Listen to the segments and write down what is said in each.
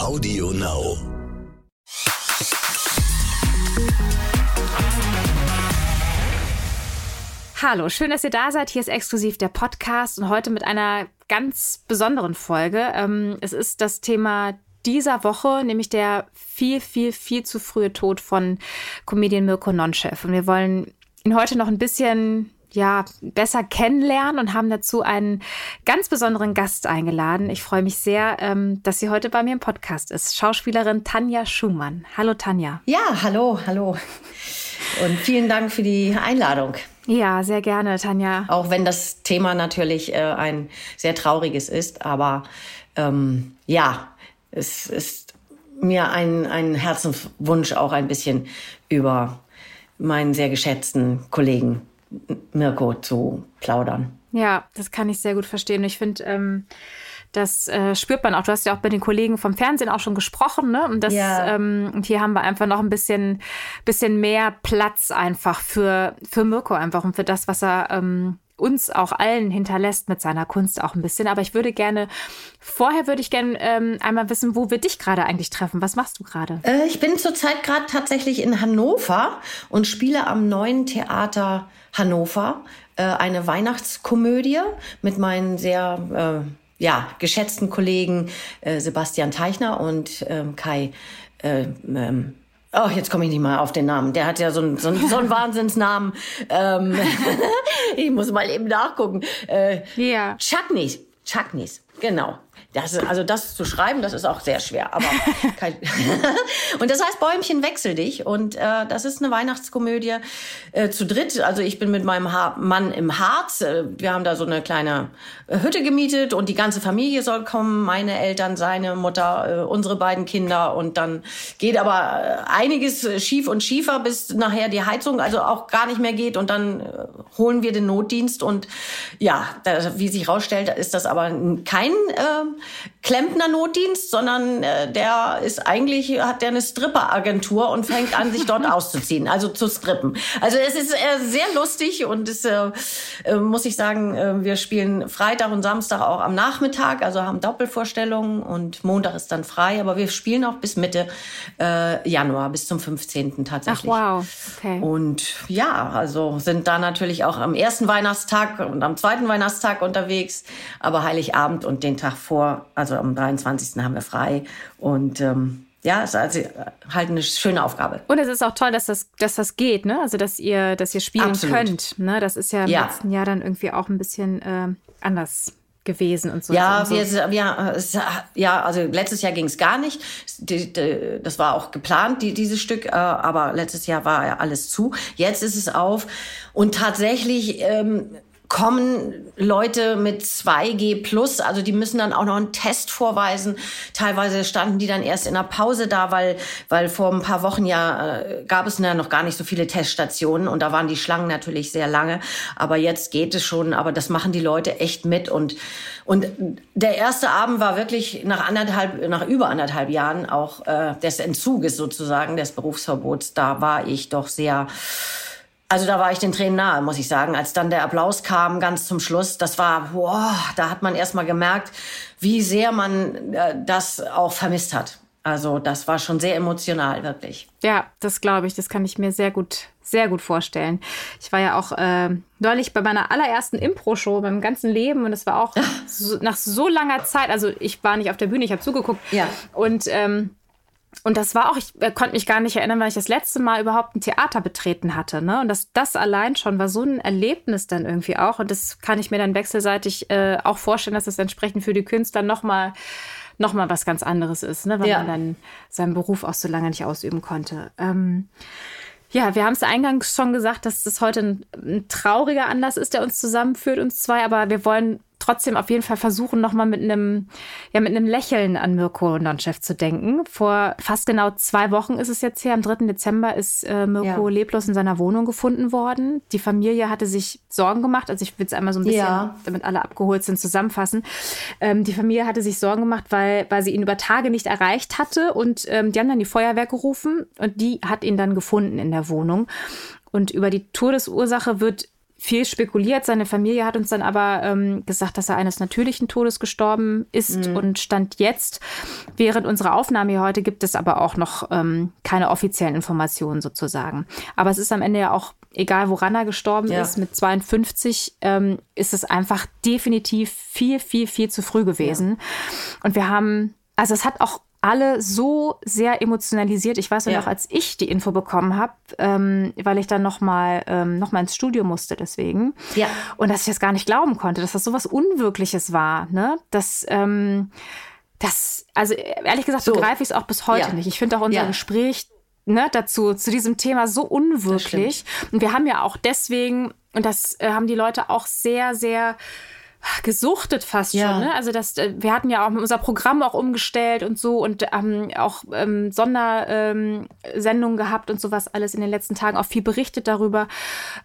Audio Now. Hallo, schön, dass ihr da seid. Hier ist exklusiv der Podcast und heute mit einer ganz besonderen Folge. Ähm, es ist das Thema dieser Woche, nämlich der viel, viel, viel zu frühe Tod von Comedian Mirko Nonchef. Und wir wollen ihn heute noch ein bisschen ja, besser kennenlernen und haben dazu einen ganz besonderen Gast eingeladen. Ich freue mich sehr, ähm, dass sie heute bei mir im Podcast ist. Schauspielerin Tanja Schumann. Hallo Tanja. Ja, hallo, hallo. Und vielen Dank für die Einladung. Ja, sehr gerne, Tanja. Auch wenn das Thema natürlich äh, ein sehr trauriges ist, aber ähm, ja, es ist mir ein, ein Herzenswunsch, auch ein bisschen über meinen sehr geschätzten Kollegen Mirko zu plaudern. Ja, das kann ich sehr gut verstehen. Ich finde, ähm, das äh, spürt man auch. Du hast ja auch bei den Kollegen vom Fernsehen auch schon gesprochen, ne? Und das, ja. ähm, und hier haben wir einfach noch ein bisschen, bisschen mehr Platz einfach für, für Mirko einfach und für das, was er ähm, uns auch allen hinterlässt mit seiner Kunst auch ein bisschen. Aber ich würde gerne, vorher würde ich gerne ähm, einmal wissen, wo wir dich gerade eigentlich treffen. Was machst du gerade? Äh, ich bin zurzeit gerade tatsächlich in Hannover und spiele am neuen Theater Hannover äh, eine Weihnachtskomödie mit meinen sehr äh, ja, geschätzten Kollegen äh, Sebastian Teichner und ähm, Kai äh, ähm, Oh, jetzt komme ich nicht mal auf den Namen. Der hat ja so einen, so einen, so einen Wahnsinnsnamen. Ähm, ich muss mal eben nachgucken. Äh, ja. Chutneys. Chutneys, genau. Das, also das zu schreiben, das ist auch sehr schwer. Aber kein und das heißt Bäumchen wechsel dich und äh, das ist eine Weihnachtskomödie äh, zu dritt. Also ich bin mit meinem ha Mann im Harz. Äh, wir haben da so eine kleine äh, Hütte gemietet und die ganze Familie soll kommen. Meine Eltern, seine Mutter, äh, unsere beiden Kinder und dann geht aber äh, einiges schief und schiefer, bis nachher die Heizung also auch gar nicht mehr geht und dann holen wir den Notdienst und ja, da, wie sich rausstellt, ist das aber kein äh, Klempner-Notdienst, sondern äh, der ist eigentlich, hat der eine Stripper-Agentur und fängt an, sich dort auszuziehen, also zu strippen. Also es ist äh, sehr lustig und es äh, äh, muss ich sagen, äh, wir spielen Freitag und Samstag auch am Nachmittag, also haben Doppelvorstellungen und Montag ist dann frei, aber wir spielen auch bis Mitte äh, Januar, bis zum 15. tatsächlich. Ach wow, okay. Und ja, also sind da natürlich auch am ersten Weihnachtstag und am zweiten Weihnachtstag unterwegs, aber Heiligabend und den Tag vor also am 23. haben wir frei. Und ähm, ja, es ist also halt eine schöne Aufgabe. Und es ist auch toll, dass das, dass das geht, ne? Also dass ihr, dass ihr spielen Absolut. könnt. Ne? Das ist ja im ja. letzten Jahr dann irgendwie auch ein bisschen äh, anders gewesen und so. Ja, und so. Wir, wir, ja, also letztes Jahr ging es gar nicht. Das war auch geplant, die, dieses Stück, äh, aber letztes Jahr war ja alles zu. Jetzt ist es auf und tatsächlich ähm, kommen Leute mit 2G plus, also die müssen dann auch noch einen Test vorweisen. Teilweise standen die dann erst in der Pause da, weil, weil vor ein paar Wochen ja äh, gab es ja noch gar nicht so viele Teststationen und da waren die Schlangen natürlich sehr lange. Aber jetzt geht es schon, aber das machen die Leute echt mit und, und der erste Abend war wirklich nach anderthalb, nach über anderthalb Jahren auch äh, des Entzuges sozusagen, des Berufsverbots. Da war ich doch sehr, also da war ich den Tränen nahe, muss ich sagen. Als dann der Applaus kam, ganz zum Schluss, das war, boah, da hat man erst mal gemerkt, wie sehr man äh, das auch vermisst hat. Also das war schon sehr emotional, wirklich. Ja, das glaube ich. Das kann ich mir sehr gut, sehr gut vorstellen. Ich war ja auch äh, neulich bei meiner allerersten Impro-Show beim ganzen Leben und es war auch so, nach so langer Zeit. Also ich war nicht auf der Bühne, ich habe zugeguckt. Ja. Und ähm, und das war auch, ich äh, konnte mich gar nicht erinnern, weil ich das letzte Mal überhaupt ein Theater betreten hatte. Ne? Und das, das allein schon war so ein Erlebnis dann irgendwie auch. Und das kann ich mir dann wechselseitig äh, auch vorstellen, dass es das entsprechend für die Künstler nochmal noch mal was ganz anderes ist, ne? weil ja. man dann seinen Beruf auch so lange nicht ausüben konnte. Ähm, ja, wir haben es eingangs schon gesagt, dass das heute ein, ein trauriger Anlass ist, der uns zusammenführt, uns zwei, aber wir wollen trotzdem auf jeden Fall versuchen, nochmal mit einem, ja, mit einem Lächeln an Mirko Nonchef zu denken. Vor fast genau zwei Wochen ist es jetzt her. Am 3. Dezember ist äh, Mirko ja. leblos in seiner Wohnung gefunden worden. Die Familie hatte sich Sorgen gemacht. Also ich will es einmal so ein bisschen, ja. damit alle abgeholt sind, zusammenfassen. Ähm, die Familie hatte sich Sorgen gemacht, weil, weil sie ihn über Tage nicht erreicht hatte. Und ähm, die haben dann die Feuerwehr gerufen und die hat ihn dann gefunden in der Wohnung. Und über die Todesursache wird viel spekuliert. Seine Familie hat uns dann aber ähm, gesagt, dass er eines natürlichen Todes gestorben ist mhm. und stand jetzt. Während unserer Aufnahme hier heute gibt es aber auch noch ähm, keine offiziellen Informationen sozusagen. Aber es ist am Ende ja auch egal, woran er gestorben ja. ist, mit 52 ähm, ist es einfach definitiv viel, viel, viel zu früh gewesen. Ja. Und wir haben, also es hat auch alle so sehr emotionalisiert. Ich weiß ja noch, als ich die Info bekommen habe, ähm, weil ich dann noch mal ähm, noch mal ins Studio musste, deswegen. Ja. Und dass ich das gar nicht glauben konnte, dass das so was Unwirkliches war, ne? Dass ähm, das, also ehrlich gesagt, so. begreife ich es auch bis heute ja. nicht. Ich finde auch unser ja. Gespräch ne, dazu zu diesem Thema so unwirklich. Und wir haben ja auch deswegen und das äh, haben die Leute auch sehr, sehr gesuchtet fast ja. schon. Ne? Also das, äh, wir hatten ja auch unser Programm auch umgestellt und so und haben ähm, auch ähm, Sondersendungen ähm, gehabt und sowas alles in den letzten Tagen, auch viel berichtet darüber.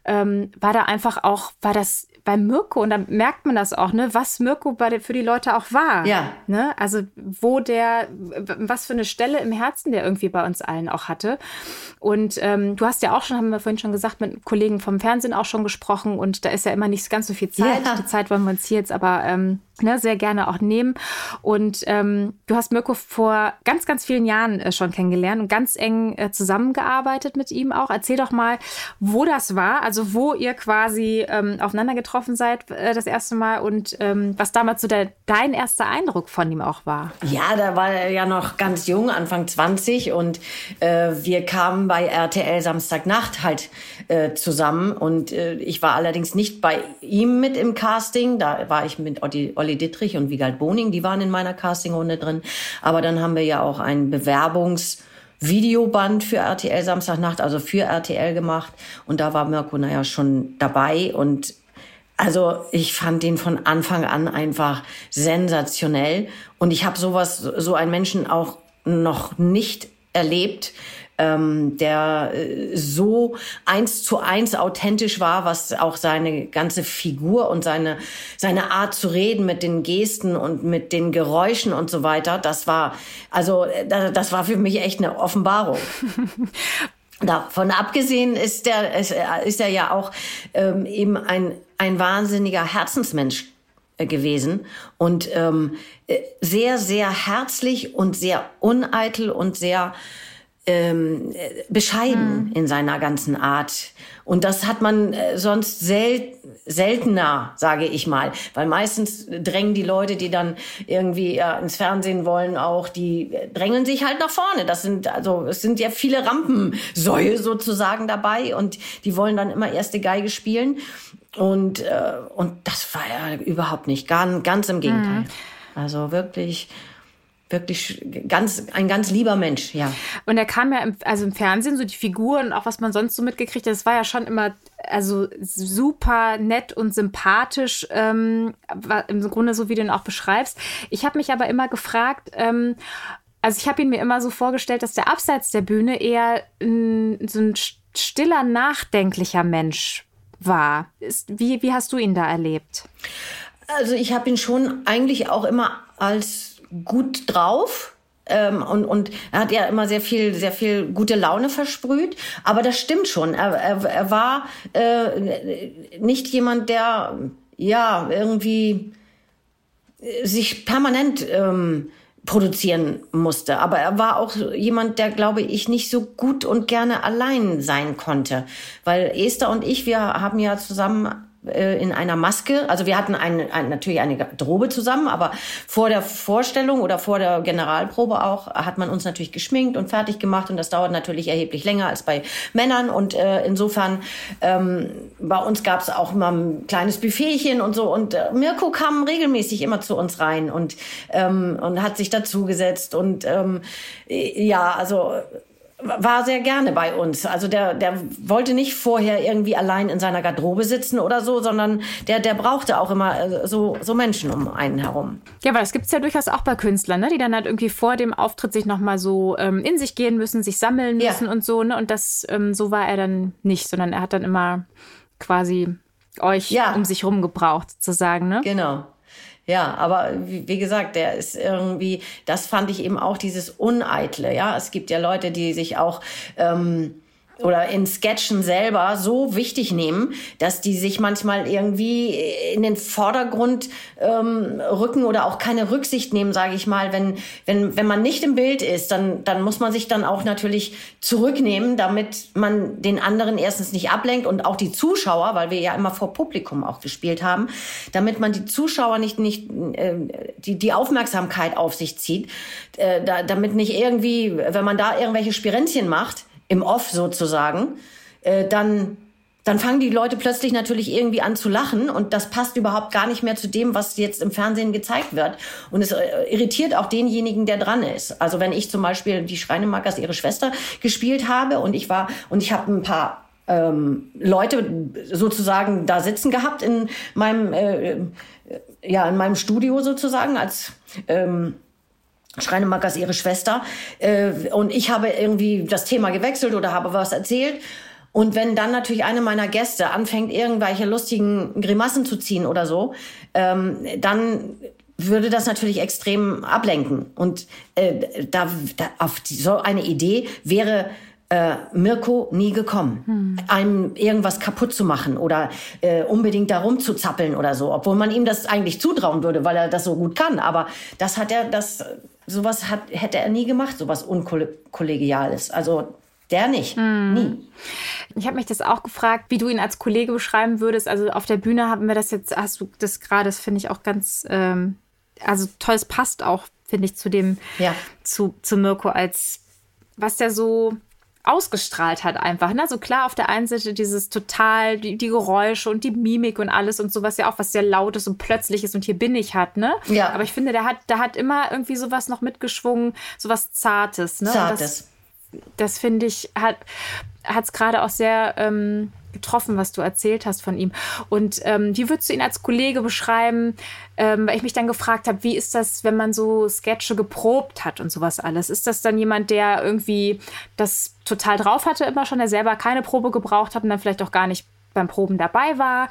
Ähm, war da einfach auch, war das bei Mirko, und dann merkt man das auch, ne, was Mirko bei für die Leute auch war. Ja. Ne? Also wo der, was für eine Stelle im Herzen der irgendwie bei uns allen auch hatte. Und ähm, du hast ja auch schon, haben wir vorhin schon gesagt, mit Kollegen vom Fernsehen auch schon gesprochen und da ist ja immer nicht ganz so viel Zeit. Ja. Die Zeit wollen wir uns hier jetzt aber ähm, ne, sehr gerne auch nehmen. Und ähm, du hast Mirko vor ganz, ganz vielen Jahren äh, schon kennengelernt und ganz eng äh, zusammengearbeitet mit ihm auch. Erzähl doch mal, wo das war, also wo ihr quasi ähm, aufeinander getroffen seid äh, das erste Mal und ähm, was damals so der, dein erster Eindruck von ihm auch war. Ja, da war er ja noch ganz jung, Anfang 20 und äh, wir kamen bei RTL Samstagnacht halt äh, zusammen und äh, ich war allerdings nicht bei ihm mit im Casting, da war ich mit Olli Olli Dittrich und Wiegald Boning, die waren in meiner Castingrunde drin. Aber dann haben wir ja auch ein Bewerbungs- Videoband für RTL Samstagnacht, also für RTL gemacht. Und da war Mirko naja schon dabei. Und also ich fand den von Anfang an einfach sensationell. Und ich habe sowas, so einen Menschen auch noch nicht erlebt, ähm, der äh, so eins zu eins authentisch war, was auch seine ganze Figur und seine, seine Art zu reden mit den Gesten und mit den Geräuschen und so weiter, das war, also äh, das war für mich echt eine Offenbarung. Davon abgesehen ist der, ist, ist er ja auch ähm, eben ein, ein wahnsinniger Herzensmensch äh, gewesen und ähm, sehr, sehr herzlich und sehr uneitel und sehr ähm, bescheiden mhm. in seiner ganzen Art. Und das hat man äh, sonst sel seltener, sage ich mal. Weil meistens drängen die Leute, die dann irgendwie ja, ins Fernsehen wollen, auch, die drängeln sich halt nach vorne. Das sind, also, es sind ja viele Rampensäue sozusagen dabei und die wollen dann immer erste Geige spielen. Und, äh, und das war ja überhaupt nicht, ganz, ganz im Gegenteil. Mhm. Also wirklich wirklich ganz ein ganz lieber Mensch, ja. Und er kam ja im, also im Fernsehen so die Figuren und auch was man sonst so mitgekriegt hat, das war ja schon immer also super nett und sympathisch ähm, im Grunde so wie du ihn auch beschreibst. Ich habe mich aber immer gefragt. Ähm, also ich habe ihn mir immer so vorgestellt, dass der abseits der Bühne eher ein, so ein stiller, nachdenklicher Mensch war. Ist, wie, wie hast du ihn da erlebt? Also ich habe ihn schon eigentlich auch immer als gut drauf. Ähm, und, und er hat ja immer sehr viel, sehr viel gute Laune versprüht. Aber das stimmt schon. Er, er, er war äh, nicht jemand, der ja irgendwie sich permanent ähm, produzieren musste. Aber er war auch jemand, der, glaube ich, nicht so gut und gerne allein sein konnte. Weil Esther und ich, wir haben ja zusammen äh, in einer Maske. Also wir hatten ein, ein, natürlich eine Garderobe zusammen, aber vor der Vorstellung oder vor der Generalprobe auch hat man uns natürlich geschminkt und fertig gemacht. Und das dauert natürlich erheblich länger als bei Männern. Und äh, insofern ähm, bei uns gab es auch immer ein kleines Buffetchen und so. Und äh, Mirko kam regelmäßig immer zu uns rein und ähm, und hat sich dazugesetzt. Und ähm, ja also war sehr gerne bei uns. Also der, der wollte nicht vorher irgendwie allein in seiner Garderobe sitzen oder so, sondern der, der brauchte auch immer äh, so, so Menschen um einen herum. Ja, weil das gibt es ja durchaus auch bei Künstlern, ne? die dann halt irgendwie vor dem Auftritt sich nochmal so ähm, in sich gehen müssen, sich sammeln müssen ja. und so. Ne? Und das, ähm, so war er dann nicht, sondern er hat dann immer quasi euch ja. um sich rum gebraucht, sozusagen. Ne? Genau. Ja, aber wie, wie, gesagt, der ist irgendwie, das fand ich eben auch dieses Uneitle, ja. Es gibt ja Leute, die sich auch ähm, oder in Sketchen selber so wichtig nehmen, dass die sich manchmal irgendwie in den Vordergrund ähm, rücken oder auch keine Rücksicht nehmen, sage ich mal. Wenn, wenn, wenn man nicht im Bild ist, dann, dann muss man sich dann auch natürlich zurücknehmen, damit man den anderen erstens nicht ablenkt und auch die Zuschauer, weil wir ja immer vor Publikum auch gespielt haben, damit man die Zuschauer nicht, nicht äh, die, die Aufmerksamkeit auf sich zieht, äh, da, damit nicht irgendwie, wenn man da irgendwelche Spirenzchen macht, im Off sozusagen, äh, dann dann fangen die Leute plötzlich natürlich irgendwie an zu lachen und das passt überhaupt gar nicht mehr zu dem, was jetzt im Fernsehen gezeigt wird. Und es äh, irritiert auch denjenigen, der dran ist. Also wenn ich zum Beispiel die Schreinemakers, ihre Schwester, gespielt habe und ich war und ich habe ein paar ähm, Leute sozusagen da sitzen gehabt in meinem äh, ja in meinem Studio sozusagen als ähm, Schreinemakers ihre Schwester. Äh, und ich habe irgendwie das Thema gewechselt oder habe was erzählt. Und wenn dann natürlich eine meiner Gäste anfängt, irgendwelche lustigen Grimassen zu ziehen oder so, ähm, dann würde das natürlich extrem ablenken. Und äh, da, da auf die, so eine Idee wäre äh, Mirko nie gekommen, hm. einem irgendwas kaputt zu machen oder äh, unbedingt darum zu zappeln oder so, obwohl man ihm das eigentlich zutrauen würde, weil er das so gut kann. Aber das hat er, das sowas hat, hätte er nie gemacht, sowas unkollegiales. Also der nicht, hm. nie. Ich habe mich das auch gefragt, wie du ihn als Kollege beschreiben würdest. Also auf der Bühne haben wir das jetzt, hast du das gerade, das finde ich auch ganz, ähm, also toll, es passt auch, finde ich, zu dem, ja. zu, zu Mirko als, was der so ausgestrahlt hat einfach. Ne? So klar, auf der einen Seite dieses total, die, die, Geräusche und die Mimik und alles und sowas ja auch was sehr lautes und plötzliches und hier bin ich hat, ne? Ja. Aber ich finde, der hat, der hat immer irgendwie sowas noch mitgeschwungen, sowas Zartes, ne? Zartes. Das, das finde ich, hat es gerade auch sehr ähm, getroffen, was du erzählt hast von ihm. Und ähm, wie würdest du ihn als Kollege beschreiben? Ähm, weil ich mich dann gefragt habe, wie ist das, wenn man so Sketche geprobt hat und sowas alles? Ist das dann jemand, der irgendwie das total drauf hatte immer schon, der selber keine Probe gebraucht hat und dann vielleicht auch gar nicht beim Proben dabei war?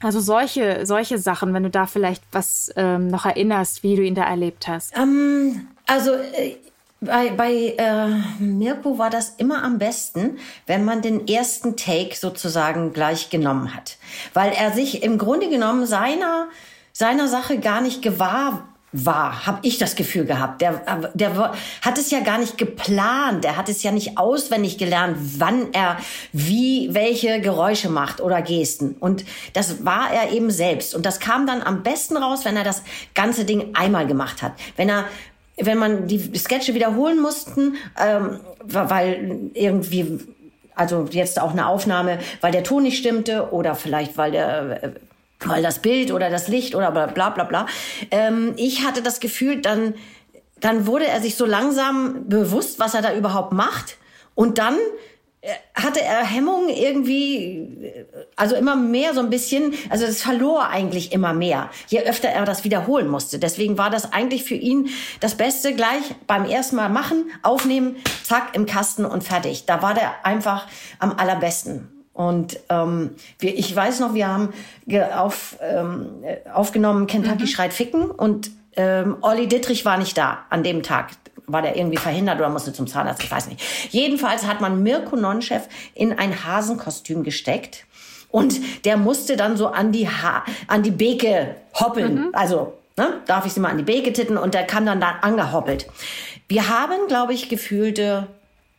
Also solche, solche Sachen, wenn du da vielleicht was ähm, noch erinnerst, wie du ihn da erlebt hast. Ähm, also äh, bei, bei äh, Mirko war das immer am besten, wenn man den ersten Take sozusagen gleich genommen hat. Weil er sich im Grunde genommen seiner, seiner Sache gar nicht gewahr war, habe ich das Gefühl gehabt. Der, der hat es ja gar nicht geplant, der hat es ja nicht auswendig gelernt, wann er wie welche Geräusche macht oder Gesten. Und das war er eben selbst. Und das kam dann am besten raus, wenn er das ganze Ding einmal gemacht hat. Wenn er wenn man die Sketche wiederholen mussten, ähm, weil irgendwie, also jetzt auch eine Aufnahme, weil der Ton nicht stimmte oder vielleicht weil der äh, weil das Bild oder das Licht oder bla bla bla. Ähm, ich hatte das Gefühl, dann, dann wurde er sich so langsam bewusst, was er da überhaupt macht. Und dann hatte er Hemmungen irgendwie, also immer mehr so ein bisschen, also es verlor eigentlich immer mehr, je öfter er das wiederholen musste. Deswegen war das eigentlich für ihn das Beste gleich beim ersten Mal machen, aufnehmen, zack, im Kasten und fertig. Da war der einfach am allerbesten. Und ähm, wir, ich weiß noch, wir haben auf, ähm, aufgenommen Kentucky mhm. schreit Ficken und ähm, Olli Dittrich war nicht da an dem Tag war der irgendwie verhindert oder musste zum Zahnarzt, ich weiß nicht. Jedenfalls hat man Mirko Nonchef in ein Hasenkostüm gesteckt und der musste dann so an die ha an die Beke hoppeln. Mhm. Also, ne, darf ich sie mal an die Beke titten und der kam dann da angehoppelt. Wir haben, glaube ich, gefühlte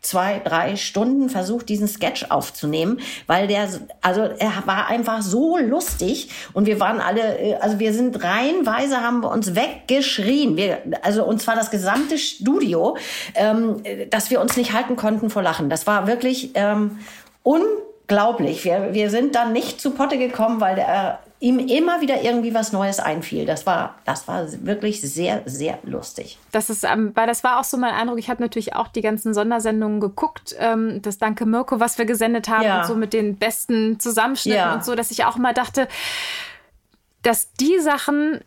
zwei, drei Stunden versucht, diesen Sketch aufzunehmen, weil der, also er war einfach so lustig und wir waren alle, äh, also wir sind reihenweise, haben wir uns weggeschrien, wir, also uns war das gesamte Studio, ähm, dass wir uns nicht halten konnten vor Lachen. Das war wirklich ähm, unglaublich. Wir, wir sind dann nicht zu Potte gekommen, weil der ihm immer wieder irgendwie was Neues einfiel. Das war, das war wirklich sehr, sehr lustig. Das ist, ähm, weil das war auch so mein Eindruck. Ich habe natürlich auch die ganzen Sondersendungen geguckt. Ähm, das Danke Mirko, was wir gesendet haben ja. und so mit den besten Zusammenschnitten ja. und so, dass ich auch immer dachte, dass die Sachen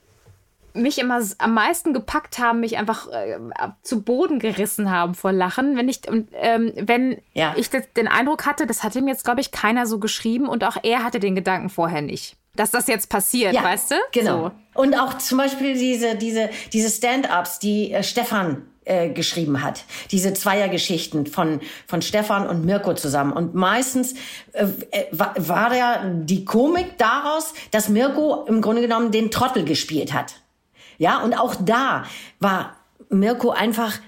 mich immer am meisten gepackt haben, mich einfach äh, zu Boden gerissen haben vor Lachen. Wenn ich, und, ähm, wenn ja. ich den Eindruck hatte, das hat ihm jetzt, glaube ich, keiner so geschrieben und auch er hatte den Gedanken vorher nicht dass das jetzt passiert, ja, weißt du? Genau. So. Und auch zum Beispiel diese, diese, diese Stand-ups, die äh, Stefan äh, geschrieben hat. Diese Zweiergeschichten von, von Stefan und Mirko zusammen. Und meistens äh, äh war, war ja die Komik daraus, dass Mirko im Grunde genommen den Trottel gespielt hat. Ja, und auch da war Mirko einfach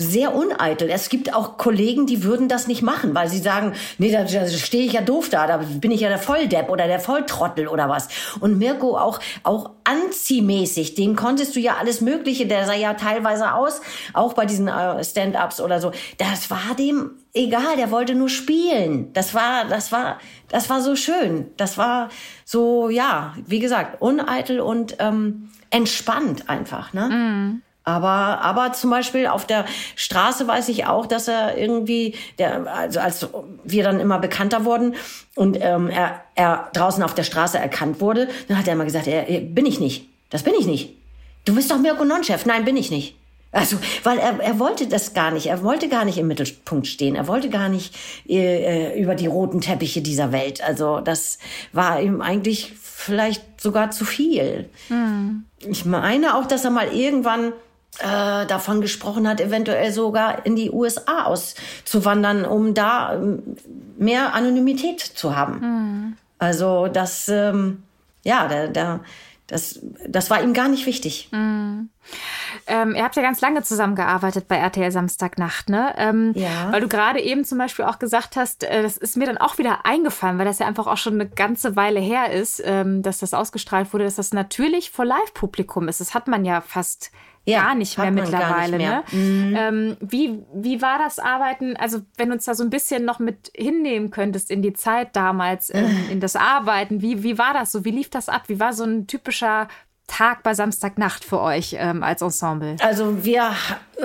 sehr uneitel. Es gibt auch Kollegen, die würden das nicht machen, weil sie sagen, nee, da, da stehe ich ja doof da, da bin ich ja der Volldepp oder der Volltrottel oder was. Und Mirko auch, auch anziehmäßig, dem konntest du ja alles Mögliche, der sah ja teilweise aus, auch bei diesen äh, Stand-ups oder so. Das war dem egal, der wollte nur spielen. Das war, das war, das war so schön. Das war so, ja, wie gesagt, uneitel und ähm, entspannt einfach, ne? Mm. Aber, aber zum Beispiel auf der Straße weiß ich auch, dass er irgendwie, der, also als wir dann immer bekannter wurden und ähm, er, er draußen auf der Straße erkannt wurde, dann hat er immer gesagt, er, er, bin ich nicht. Das bin ich nicht. Du bist doch Mirko Non-Chef. Nein, bin ich nicht. Also, weil er, er wollte das gar nicht. Er wollte gar nicht im Mittelpunkt stehen. Er wollte gar nicht äh, über die roten Teppiche dieser Welt. Also, das war ihm eigentlich vielleicht sogar zu viel. Hm. Ich meine auch, dass er mal irgendwann äh, davon gesprochen hat, eventuell sogar in die USA auszuwandern, um da ähm, mehr Anonymität zu haben. Mhm. Also das, ähm, ja, der, der, das, das war ihm gar nicht wichtig. Mhm. Ähm, ihr habt ja ganz lange zusammengearbeitet bei RTL Samstagnacht, ne? Ähm, ja. Weil du gerade eben zum Beispiel auch gesagt hast, äh, das ist mir dann auch wieder eingefallen, weil das ja einfach auch schon eine ganze Weile her ist, ähm, dass das ausgestrahlt wurde, dass das natürlich vor Live-Publikum ist. Das hat man ja fast ja, gar nicht mehr mittlerweile. Nicht mehr. Ne? Mhm. Ähm, wie, wie war das Arbeiten? Also, wenn du uns da so ein bisschen noch mit hinnehmen könntest in die Zeit damals, ähm, in das Arbeiten, wie, wie war das so? Wie lief das ab? Wie war so ein typischer Tag bei Samstagnacht für euch ähm, als Ensemble? Also wir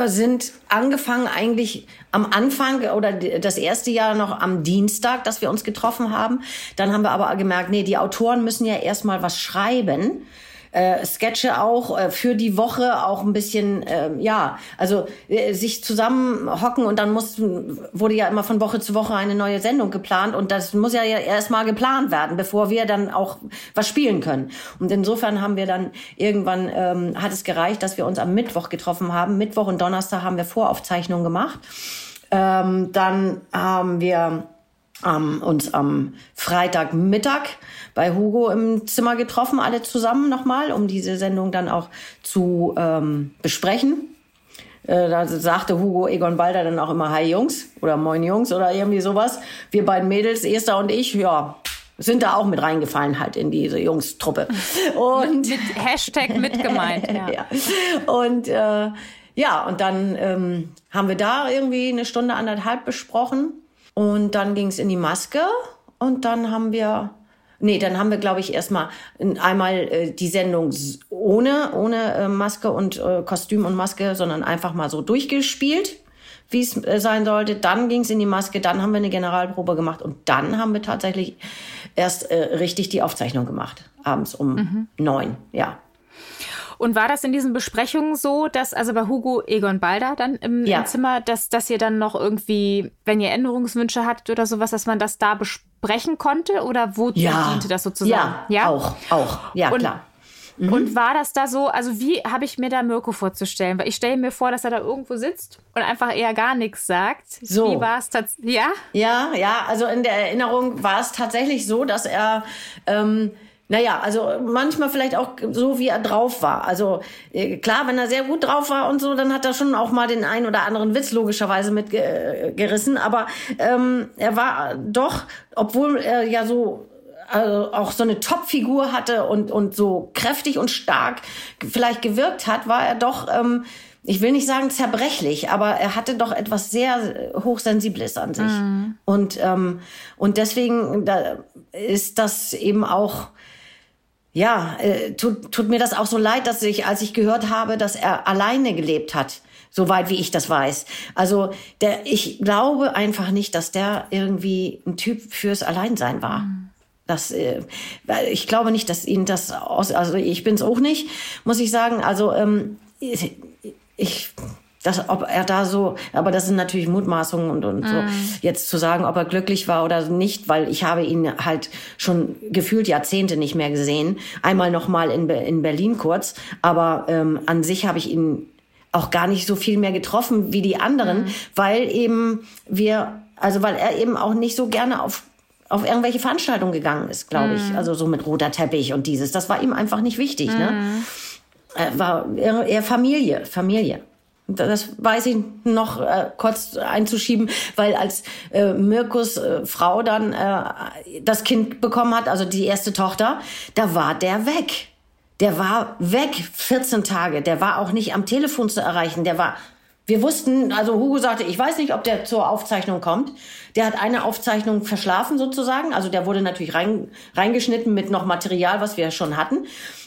sind angefangen eigentlich am Anfang oder das erste Jahr noch am Dienstag, dass wir uns getroffen haben. Dann haben wir aber gemerkt, nee, die Autoren müssen ja erstmal was schreiben äh, Sketche auch äh, für die Woche auch ein bisschen, äh, ja, also äh, sich zusammenhocken und dann muss, wurde ja immer von Woche zu Woche eine neue Sendung geplant und das muss ja erstmal geplant werden, bevor wir dann auch was spielen können. Und insofern haben wir dann irgendwann, ähm, hat es gereicht, dass wir uns am Mittwoch getroffen haben. Mittwoch und Donnerstag haben wir Voraufzeichnungen gemacht. Ähm, dann haben wir ähm, uns am Freitagmittag bei Hugo im Zimmer getroffen, alle zusammen nochmal, um diese Sendung dann auch zu ähm, besprechen. Äh, da sagte Hugo Egon Balder dann auch immer Hi Jungs oder Moin Jungs oder irgendwie sowas. Wir beiden Mädels, Esther und ich, ja, sind da auch mit reingefallen halt in diese Jungstruppe. Und mit, mit Hashtag mitgemeint. Ja. ja. Und äh, ja, und dann ähm, haben wir da irgendwie eine Stunde anderthalb besprochen und dann ging es in die Maske und dann haben wir, nee, dann haben wir, glaube ich, erstmal einmal äh, die Sendung ohne, ohne äh, Maske und äh, Kostüm und Maske, sondern einfach mal so durchgespielt, wie es äh, sein sollte. Dann ging es in die Maske, dann haben wir eine Generalprobe gemacht und dann haben wir tatsächlich erst äh, richtig die Aufzeichnung gemacht, abends um mhm. neun, ja. Und war das in diesen Besprechungen so, dass also bei Hugo Egon Balder dann im, ja. im, Zimmer, dass, dass ihr dann noch irgendwie, wenn ihr Änderungswünsche hattet oder sowas, dass man das da besprechen konnte? Oder wozu ja. diente das sozusagen? Ja, ja? auch, auch, ja, und, klar. Mhm. Und war das da so, also wie habe ich mir da Mirko vorzustellen? Weil ich stelle mir vor, dass er da irgendwo sitzt und einfach eher gar nichts sagt. So. Wie war es tatsächlich? Ja? Ja, ja, also in der Erinnerung war es tatsächlich so, dass er ähm, naja, also manchmal vielleicht auch so, wie er drauf war. Also äh, klar, wenn er sehr gut drauf war und so, dann hat er schon auch mal den einen oder anderen Witz logischerweise mitgerissen. Aber ähm, er war doch, obwohl er ja so also auch so eine Topfigur hatte und, und so kräftig und stark vielleicht gewirkt hat, war er doch, ähm, ich will nicht sagen zerbrechlich, aber er hatte doch etwas sehr Hochsensibles an sich. Mhm. Und, ähm, und deswegen da ist das eben auch ja, äh, tut, tut mir das auch so leid, dass ich, als ich gehört habe, dass er alleine gelebt hat, soweit wie ich das weiß. Also der, ich glaube einfach nicht, dass der irgendwie ein Typ fürs Alleinsein war. Mhm. Das, äh, ich glaube nicht, dass ihn das aus, also ich bin's auch nicht, muss ich sagen. Also ähm, ich, Das, ob er da so, aber das sind natürlich Mutmaßungen und, und mm. so. Jetzt zu sagen, ob er glücklich war oder nicht, weil ich habe ihn halt schon gefühlt Jahrzehnte nicht mehr gesehen. Einmal noch mal in, in Berlin kurz, aber ähm, an sich habe ich ihn auch gar nicht so viel mehr getroffen wie die anderen, mm. weil eben wir, also weil er eben auch nicht so gerne auf auf irgendwelche Veranstaltungen gegangen ist, glaube ich. Mm. Also so mit roter Teppich und dieses. Das war ihm einfach nicht wichtig. Ne? Er war eher Familie, Familie. Das weiß ich noch äh, kurz einzuschieben, weil als äh, Mirkus äh, Frau dann äh, das Kind bekommen hat, also die erste Tochter, da war der weg. Der war weg 14 Tage. Der war auch nicht am Telefon zu erreichen. Der war wir wussten, also Hugo sagte, ich weiß nicht, ob der zur Aufzeichnung kommt. Der hat eine Aufzeichnung verschlafen sozusagen. Also der wurde natürlich rein, reingeschnitten mit noch Material, was wir schon hatten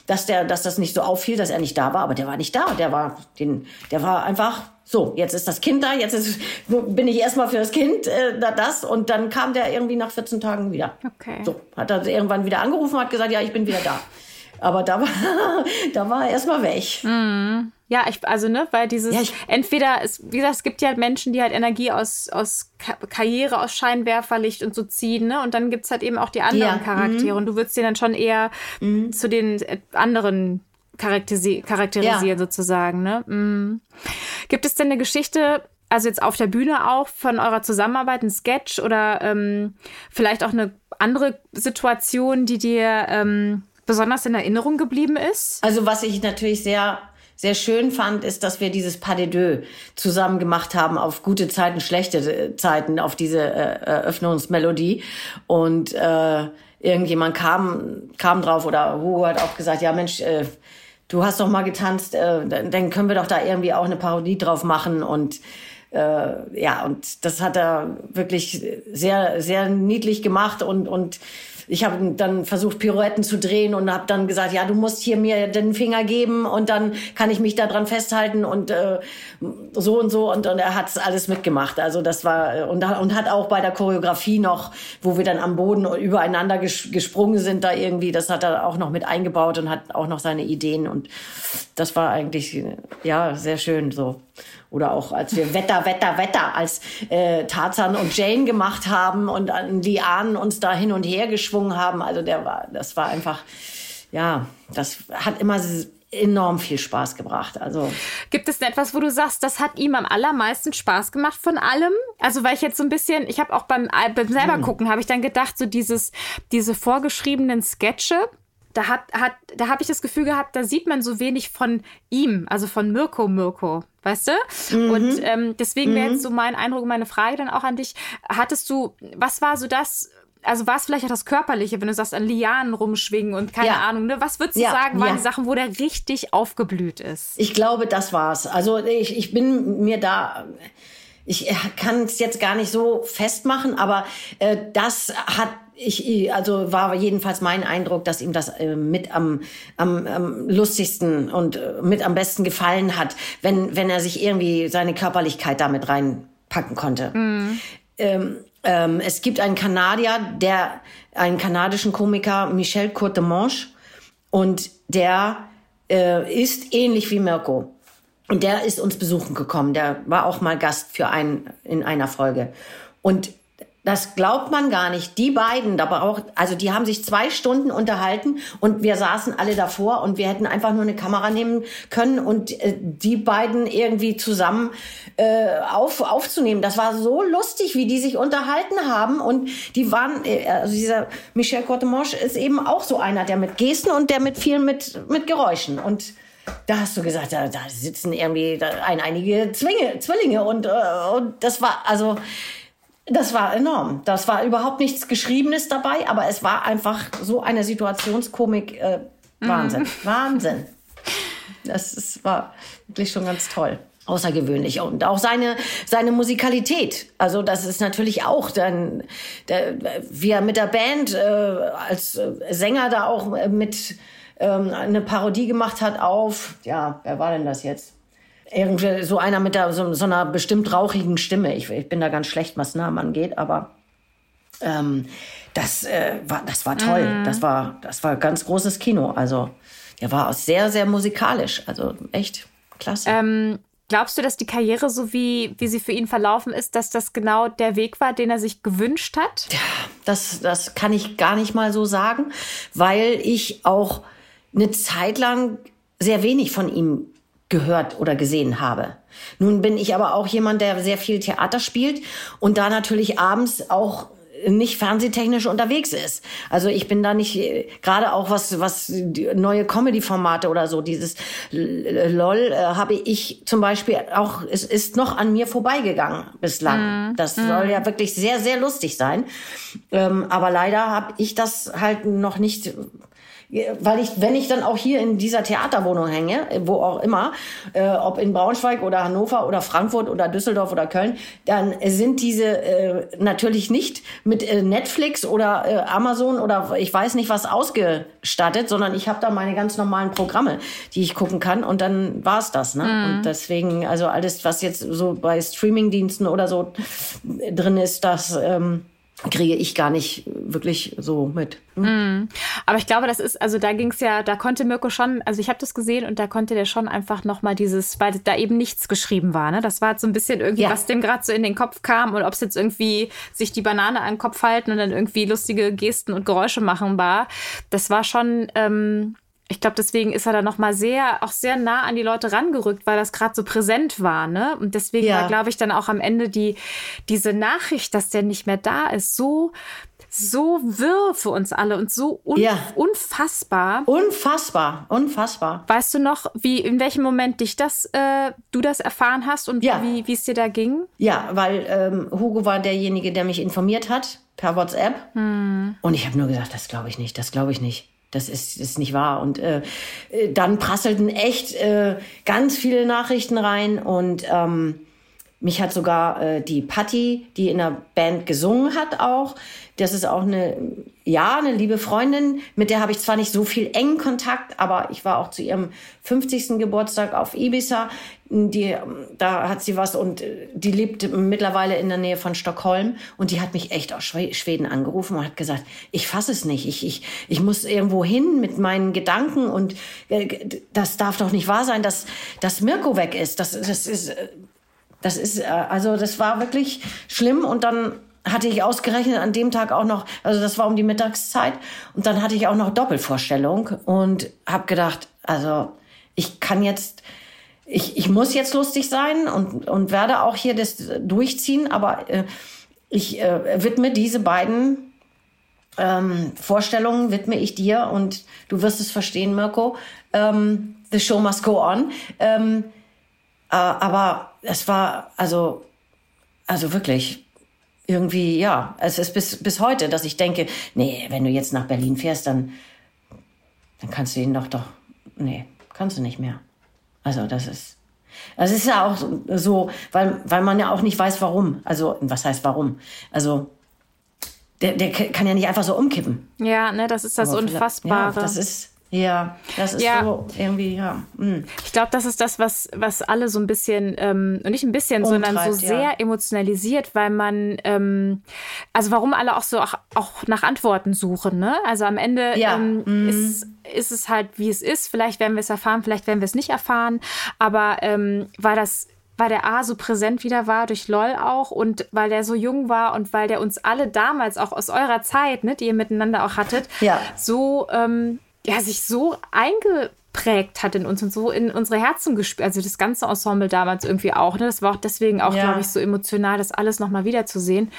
dass der, dass das nicht so auffiel, dass er nicht da war, aber der war nicht da. Der war, den, der war einfach so. Jetzt ist das Kind da, jetzt ist, bin ich erstmal für das Kind äh, das und dann kam der irgendwie nach 14 Tagen wieder. Okay. So hat er irgendwann wieder angerufen, hat gesagt, ja, ich bin wieder da. Aber da war, da war er erstmal weg. Mhm. Ja, ich, also, ne, weil dieses, ja, entweder, es, wie gesagt, es gibt ja halt Menschen, die halt Energie aus, aus Karriere, aus Scheinwerferlicht und so ziehen, ne, und dann gibt's halt eben auch die anderen ja, Charaktere mm. und du würdest dir dann schon eher mm. zu den äh, anderen charakterisi charakterisieren, ja. sozusagen, ne. Mm. Gibt es denn eine Geschichte, also jetzt auf der Bühne auch von eurer Zusammenarbeit, ein Sketch oder ähm, vielleicht auch eine andere Situation, die dir ähm, besonders in Erinnerung geblieben ist? Also was ich natürlich sehr sehr schön fand, ist, dass wir dieses Pas de deux zusammen gemacht haben auf gute Zeiten, schlechte äh, Zeiten, auf diese äh, Eröffnungsmelodie. Und äh, irgendjemand kam, kam drauf oder Hugo hat auch gesagt, ja Mensch, äh, du hast doch mal getanzt, äh, dann können wir doch da irgendwie auch eine Parodie drauf machen und äh, ja, und das hat er wirklich sehr, sehr niedlich gemacht und, und ich habe dann versucht, Pirouetten zu drehen und habe dann gesagt, ja, du musst hier mir den Finger geben und dann kann ich mich da dran festhalten und äh, so und so. Und, und er hat alles mitgemacht. Also das war und, und hat auch bei der Choreografie noch, wo wir dann am Boden übereinander ges gesprungen sind, da irgendwie, das hat er auch noch mit eingebaut und hat auch noch seine Ideen. Und das war eigentlich ja sehr schön so. Oder auch als wir Wetter, Wetter, Wetter als äh, Tarzan und Jane gemacht haben und an Lianen uns da hin und her geschwungen haben. Also der war, das war einfach, ja, das hat immer enorm viel Spaß gebracht. Also gibt es denn etwas, wo du sagst, das hat ihm am allermeisten Spaß gemacht von allem? Also weil ich jetzt so ein bisschen, ich habe auch beim, beim selber hm. gucken, habe ich dann gedacht, so dieses diese vorgeschriebenen Sketche, da hat, hat, da habe ich das Gefühl gehabt, da sieht man so wenig von ihm, also von Mirko Mirko, weißt du? Mhm. Und ähm, deswegen wäre jetzt mhm. so mein Eindruck, meine Frage dann auch an dich. Hattest du, was war so das, also war es vielleicht auch das Körperliche, wenn du sagst, an Lianen rumschwingen und keine ja. Ahnung, ne? Was würdest du ja, sagen, waren ja. die Sachen, wo der richtig aufgeblüht ist? Ich glaube, das war's. Also ich, ich bin mir da ich kann es jetzt gar nicht so festmachen, aber äh, das hat ich, also war jedenfalls mein Eindruck, dass ihm das äh, mit am, am, am lustigsten und äh, mit am besten gefallen hat, wenn, wenn er sich irgendwie seine Körperlichkeit damit reinpacken konnte. Mhm. Ähm, ähm, es gibt einen Kanadier, der, einen kanadischen Komiker, Michel Courtemanche, und der äh, ist ähnlich wie Mirko. Und der ist uns besuchen gekommen. Der war auch mal Gast für einen, in einer Folge. Und das glaubt man gar nicht. Die beiden, da braucht, also die haben sich zwei Stunden unterhalten und wir saßen alle davor und wir hätten einfach nur eine Kamera nehmen können und äh, die beiden irgendwie zusammen äh, auf, aufzunehmen. Das war so lustig, wie die sich unterhalten haben und die waren, äh, also dieser Michel Courtemanche ist eben auch so einer, der mit Gesten und der mit viel mit, mit Geräuschen und da hast du gesagt, da, da sitzen irgendwie ein, einige Zwinge, Zwillinge und, äh, und das war, also das war enorm. Das war überhaupt nichts Geschriebenes dabei, aber es war einfach so eine Situationskomik. Äh, Wahnsinn, mhm. Wahnsinn. Das ist, war wirklich schon ganz toll. Außergewöhnlich. Und auch seine, seine Musikalität. Also, das ist natürlich auch dann, der, wie er mit der Band äh, als Sänger da auch mit ähm, eine Parodie gemacht hat auf, ja, wer war denn das jetzt? Irgendwie so einer mit der, so, so einer bestimmt rauchigen Stimme. Ich, ich, bin da ganz schlecht, was Namen angeht, aber ähm, das, äh, war, das war toll. Mhm. Das war, das war ganz großes Kino. Also, er war auch sehr, sehr musikalisch. Also echt klasse. Ähm, Glaubst du, dass die Karriere, so wie, wie sie für ihn verlaufen ist, dass das genau der Weg war, den er sich gewünscht hat? Ja, das, das kann ich gar nicht mal so sagen, weil ich auch eine Zeit lang sehr wenig von ihm gehört oder gesehen habe. Nun bin ich aber auch jemand, der sehr viel Theater spielt und da natürlich abends auch nicht fernsehtechnisch unterwegs ist. Also ich bin da nicht gerade auch was was neue Comedy-Formate oder so dieses LOL äh, habe ich zum Beispiel auch es ist noch an mir vorbeigegangen bislang. Mm. Das mm. soll ja wirklich sehr sehr lustig sein, ähm, aber leider habe ich das halt noch nicht weil ich, wenn ich dann auch hier in dieser Theaterwohnung hänge, wo auch immer, äh, ob in Braunschweig oder Hannover oder Frankfurt oder Düsseldorf oder Köln, dann sind diese äh, natürlich nicht mit äh, Netflix oder äh, Amazon oder ich weiß nicht was ausgestattet, sondern ich habe da meine ganz normalen Programme, die ich gucken kann und dann war's das. Ne? Mhm. Und deswegen, also alles, was jetzt so bei Streamingdiensten oder so drin ist, das ähm, kriege ich gar nicht wirklich so mit. Mm. Aber ich glaube, das ist, also da ging es ja, da konnte Mirko schon, also ich habe das gesehen und da konnte der schon einfach nochmal dieses, weil da eben nichts geschrieben war, ne? Das war so ein bisschen irgendwie, ja. was dem gerade so in den Kopf kam und ob es jetzt irgendwie sich die Banane an den Kopf halten und dann irgendwie lustige Gesten und Geräusche machen war. Das war schon, ähm, ich glaube, deswegen ist er da noch mal sehr, auch sehr nah an die Leute rangerückt, weil das gerade so präsent war, ne? Und deswegen ja. war, glaube ich, dann auch am Ende die diese Nachricht, dass der nicht mehr da ist, so so wirr für uns alle und so un ja. unfassbar. Unfassbar, unfassbar. Weißt du noch, wie in welchem Moment dich das, äh, du das erfahren hast und ja. wie es dir da ging? Ja, weil ähm, Hugo war derjenige, der mich informiert hat per WhatsApp. Hm. Und ich habe nur gesagt, das glaube ich nicht, das glaube ich nicht. Das ist, ist nicht wahr. Und äh, äh, dann prasselten echt äh, ganz viele Nachrichten rein und ähm, mich hat sogar äh, die Patti, die in der Band gesungen hat, auch. Das ist auch eine, ja, eine liebe Freundin. Mit der habe ich zwar nicht so viel engen Kontakt, aber ich war auch zu ihrem 50. Geburtstag auf Ibiza. Die, da hat sie was und äh, die lebt mittlerweile in der Nähe von Stockholm und die hat mich echt aus Schweden angerufen und hat gesagt, ich fasse es nicht, ich, ich, ich muss irgendwo hin mit meinen Gedanken und äh, das darf doch nicht wahr sein, dass, dass Mirko weg ist. Das, das ist äh, das ist, äh, also das war wirklich schlimm und dann hatte ich ausgerechnet an dem Tag auch noch, also das war um die Mittagszeit und dann hatte ich auch noch Doppelvorstellung und habe gedacht, also ich kann jetzt, ich, ich muss jetzt lustig sein und, und werde auch hier das durchziehen, aber äh, ich äh, widme diese beiden ähm, Vorstellungen, widme ich dir und du wirst es verstehen, Mirko. Ähm, the show must go on. Ähm, äh, aber es war also, also wirklich irgendwie, ja, es ist bis, bis heute, dass ich denke, nee, wenn du jetzt nach Berlin fährst, dann, dann kannst du ihn doch doch, nee, kannst du nicht mehr. Also das ist, das ist ja auch so, weil, weil man ja auch nicht weiß, warum. Also, was heißt warum? Also, der, der kann ja nicht einfach so umkippen. Ja, ne, das ist das Aber Unfassbare. Ja, das ist, ja, das ist ja. so irgendwie, ja. Mhm. Ich glaube, das ist das, was, was alle so ein bisschen, ähm, nicht ein bisschen, Umtreibt, sondern so sehr ja. emotionalisiert, weil man, ähm, also warum alle auch so auch, auch nach Antworten suchen, ne? Also am Ende ja. ähm, mhm. ist, ist es halt, wie es ist. Vielleicht werden wir es erfahren, vielleicht werden wir es nicht erfahren. Aber ähm, weil das weil der A so präsent wieder war, durch LOL auch und weil der so jung war und weil der uns alle damals auch aus eurer Zeit, ne, die ihr miteinander auch hattet, ja. so ähm, ja, sich so eingeprägt hat in uns und so in unsere Herzen gespürt. Also das ganze Ensemble damals irgendwie auch. Ne? Das war auch deswegen auch, ja. glaube ich, so emotional, das alles nochmal wiederzusehen.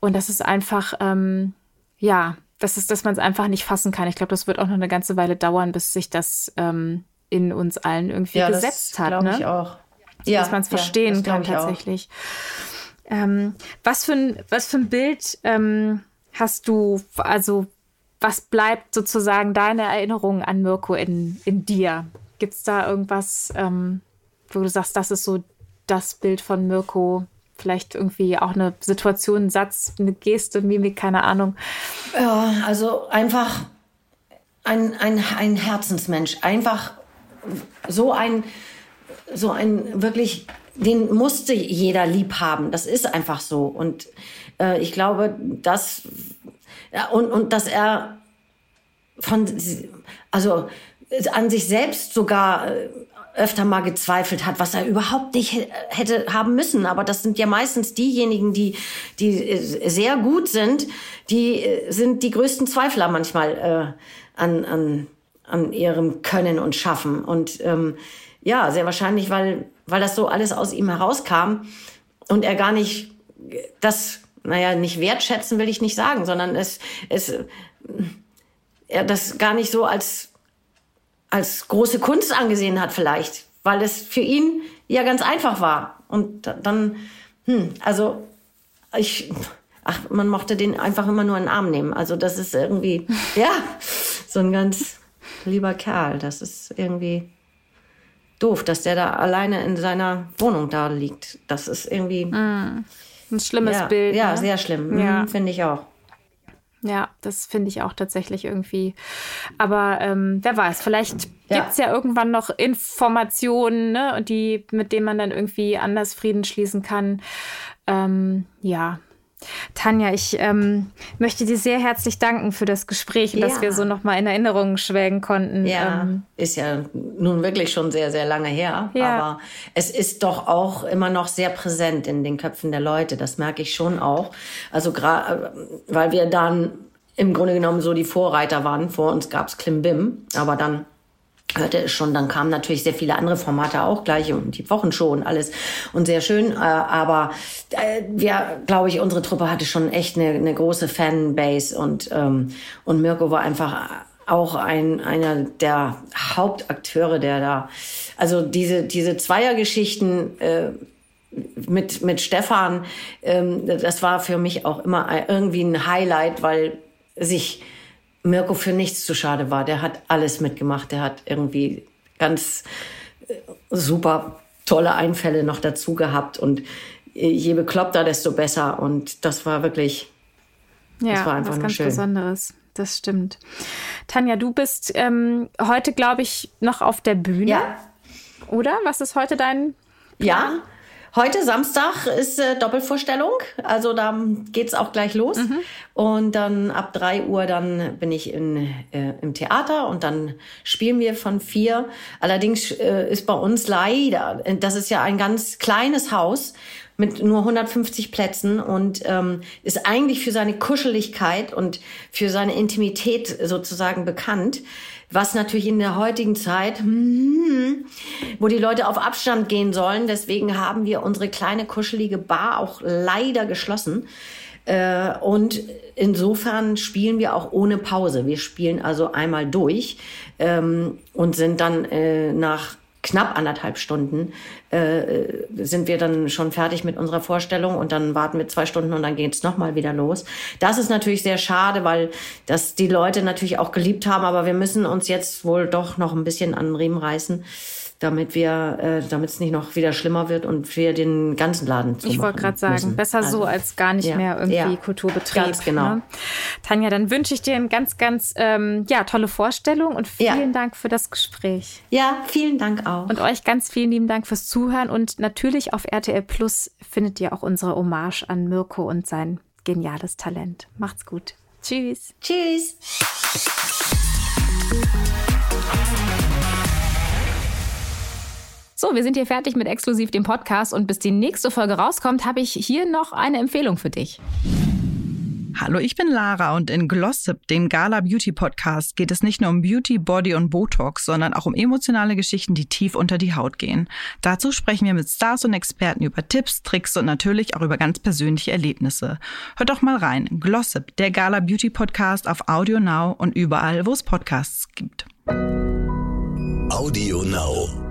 Und das ist einfach, ähm, ja, das ist, dass man es einfach nicht fassen kann. Ich glaube, das wird auch noch eine ganze Weile dauern, bis sich das ähm, in uns allen irgendwie ja, gesetzt hat. Glaube ne? ich auch. Ja, dass man es verstehen ja, kann tatsächlich. Ähm, was, für ein, was für ein Bild ähm, hast du, also was bleibt sozusagen deine Erinnerung an Mirko in, in dir? Gibt es da irgendwas, ähm, wo du sagst, das ist so das Bild von Mirko? Vielleicht irgendwie auch eine Situation, ein Satz, eine Geste, Mimik, keine Ahnung. Ja, also einfach ein, ein, ein Herzensmensch. Einfach so ein, so ein wirklich, den musste jeder lieb haben. Das ist einfach so. Und äh, ich glaube, dass ja, und, und dass er von, also an sich selbst sogar äh, öfter mal gezweifelt hat, was er überhaupt nicht hätte haben müssen. Aber das sind ja meistens diejenigen, die, die äh, sehr gut sind, die äh, sind die größten Zweifler manchmal äh, an, an, an ihrem Können und Schaffen. Und ähm, ja, sehr wahrscheinlich, weil, weil das so alles aus ihm herauskam und er gar nicht das, naja, nicht wertschätzen will ich nicht sagen, sondern es, es, er das gar nicht so als als große Kunst angesehen hat vielleicht, weil es für ihn ja ganz einfach war. Und dann, hm, also ich, ach, man mochte den einfach immer nur in den Arm nehmen. Also das ist irgendwie, ja, so ein ganz lieber Kerl. Das ist irgendwie doof, dass der da alleine in seiner Wohnung da liegt. Das ist irgendwie mm, ein schlimmes ja, Bild. Ja, ne? sehr schlimm. Ja. Hm, Finde ich auch. Ja, das finde ich auch tatsächlich irgendwie. Aber ähm, wer weiß, vielleicht ja. gibt es ja irgendwann noch Informationen, ne, die, mit denen man dann irgendwie anders Frieden schließen kann. Ähm, ja. Tanja, ich ähm, möchte dir sehr herzlich danken für das Gespräch und ja. dass wir so nochmal in Erinnerungen schwelgen konnten. Ja, ähm, ist ja nun wirklich schon sehr, sehr lange her. Ja. Aber es ist doch auch immer noch sehr präsent in den Köpfen der Leute. Das merke ich schon auch. Also gerade, weil wir dann im Grunde genommen so die Vorreiter waren. Vor uns gab's Klimbim, aber dann hörte es schon, dann kamen natürlich sehr viele andere Formate auch gleich und die Wochenshow und alles und sehr schön. Äh, aber äh, wir, glaube ich, unsere Truppe hatte schon echt eine, eine große Fanbase und, ähm, und Mirko war einfach auch ein, einer der Hauptakteure, der da, also diese, diese Zweiergeschichten, äh, mit, mit Stefan, ähm, das war für mich auch immer irgendwie ein Highlight, weil sich Mirko für nichts zu schade war. Der hat alles mitgemacht. Der hat irgendwie ganz äh, super tolle Einfälle noch dazu gehabt und äh, je bekloppter, desto besser. Und das war wirklich, ja, das war einfach was ganz schön. Besonderes. Das stimmt. Tanja, du bist ähm, heute, glaube ich, noch auf der Bühne. Ja. Oder? Was ist heute dein Plan? Ja, Heute Samstag ist äh, Doppelvorstellung, also da geht's auch gleich los. Mhm. Und dann ab drei Uhr dann bin ich in, äh, im Theater und dann spielen wir von vier. Allerdings äh, ist bei uns leider, das ist ja ein ganz kleines Haus mit nur 150 Plätzen und ähm, ist eigentlich für seine Kuscheligkeit und für seine Intimität sozusagen bekannt was natürlich in der heutigen Zeit, hm, wo die Leute auf Abstand gehen sollen. Deswegen haben wir unsere kleine kuschelige Bar auch leider geschlossen. Äh, und insofern spielen wir auch ohne Pause. Wir spielen also einmal durch ähm, und sind dann äh, nach knapp anderthalb Stunden äh, sind wir dann schon fertig mit unserer Vorstellung und dann warten wir zwei Stunden und dann geht's nochmal wieder los. Das ist natürlich sehr schade, weil das die Leute natürlich auch geliebt haben, aber wir müssen uns jetzt wohl doch noch ein bisschen an den Riemen reißen damit wir, äh, damit es nicht noch wieder schlimmer wird und wir den ganzen Laden zu Ich wollte gerade sagen, müssen. besser also, so als gar nicht ja, mehr irgendwie ja, Kulturbetrieb. Ganz genau. Ne? Tanja, dann wünsche ich dir eine ganz, ganz ähm, ja, tolle Vorstellung und vielen ja. Dank für das Gespräch. Ja, vielen Dank auch. Und euch ganz vielen lieben Dank fürs Zuhören und natürlich auf RTL Plus findet ihr auch unsere Hommage an Mirko und sein geniales Talent. Macht's gut. Tschüss. Tschüss. So, wir sind hier fertig mit exklusiv dem Podcast und bis die nächste Folge rauskommt, habe ich hier noch eine Empfehlung für dich. Hallo, ich bin Lara und in Glossip, dem Gala Beauty Podcast, geht es nicht nur um Beauty, Body und Botox, sondern auch um emotionale Geschichten, die tief unter die Haut gehen. Dazu sprechen wir mit Stars und Experten über Tipps, Tricks und natürlich auch über ganz persönliche Erlebnisse. Hört doch mal rein. Glossip, der Gala Beauty Podcast auf Audio Now und überall, wo es Podcasts gibt. Audio Now.